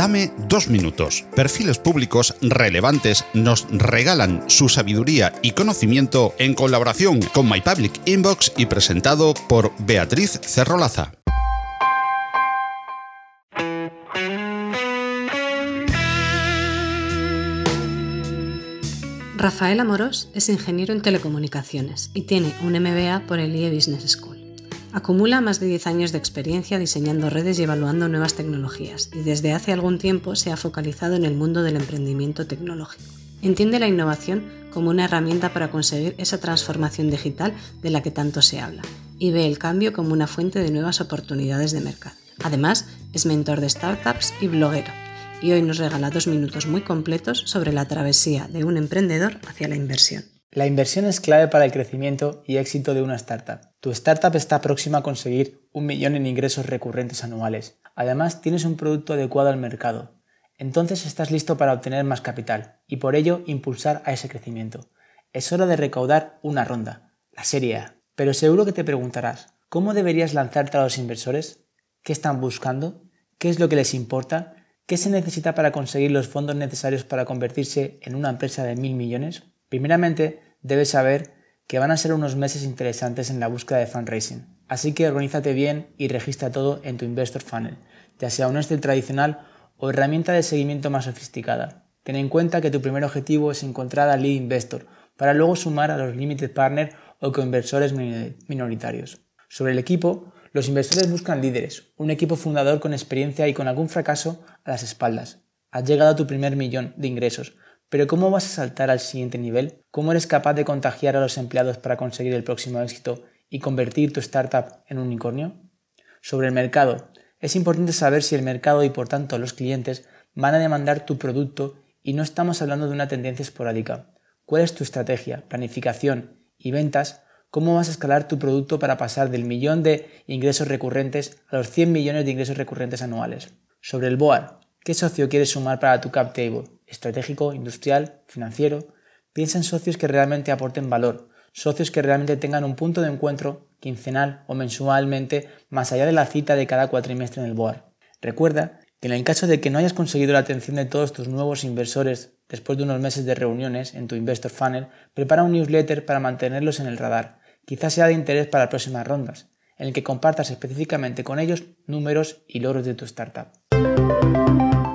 Dame dos minutos. Perfiles públicos relevantes nos regalan su sabiduría y conocimiento en colaboración con My Public Inbox y presentado por Beatriz Cerrolaza. Rafael Amorós es ingeniero en telecomunicaciones y tiene un MBA por el IE Business School. Acumula más de 10 años de experiencia diseñando redes y evaluando nuevas tecnologías y desde hace algún tiempo se ha focalizado en el mundo del emprendimiento tecnológico. Entiende la innovación como una herramienta para conseguir esa transformación digital de la que tanto se habla y ve el cambio como una fuente de nuevas oportunidades de mercado. Además, es mentor de startups y bloguero y hoy nos regala dos minutos muy completos sobre la travesía de un emprendedor hacia la inversión. La inversión es clave para el crecimiento y éxito de una startup. Tu startup está próxima a conseguir un millón en ingresos recurrentes anuales. Además, tienes un producto adecuado al mercado. Entonces estás listo para obtener más capital y por ello impulsar a ese crecimiento. Es hora de recaudar una ronda, la serie A. Pero seguro que te preguntarás, ¿cómo deberías lanzarte a los inversores? ¿Qué están buscando? ¿Qué es lo que les importa? ¿Qué se necesita para conseguir los fondos necesarios para convertirse en una empresa de mil millones? Primeramente, debes saber que van a ser unos meses interesantes en la búsqueda de fundraising, así que organízate bien y registra todo en tu Investor Funnel, ya sea un Excel tradicional o herramienta de seguimiento más sofisticada. Ten en cuenta que tu primer objetivo es encontrar al lead investor para luego sumar a los limited partners o co-inversores minoritarios. Sobre el equipo, los inversores buscan líderes, un equipo fundador con experiencia y con algún fracaso a las espaldas. Has llegado a tu primer millón de ingresos, pero ¿cómo vas a saltar al siguiente nivel? ¿Cómo eres capaz de contagiar a los empleados para conseguir el próximo éxito y convertir tu startup en un unicornio? Sobre el mercado, es importante saber si el mercado y por tanto los clientes van a demandar tu producto y no estamos hablando de una tendencia esporádica. ¿Cuál es tu estrategia, planificación y ventas cómo vas a escalar tu producto para pasar del millón de ingresos recurrentes a los 100 millones de ingresos recurrentes anuales. Sobre el BOAR, ¿qué socio quieres sumar para tu cap table? ¿Estratégico, industrial, financiero? Piensa en socios que realmente aporten valor, socios que realmente tengan un punto de encuentro quincenal o mensualmente más allá de la cita de cada cuatrimestre en el BOAR. Recuerda que en el caso de que no hayas conseguido la atención de todos tus nuevos inversores después de unos meses de reuniones en tu Investor Funnel, prepara un newsletter para mantenerlos en el radar quizás sea de interés para próximas rondas, en el que compartas específicamente con ellos números y logros de tu startup.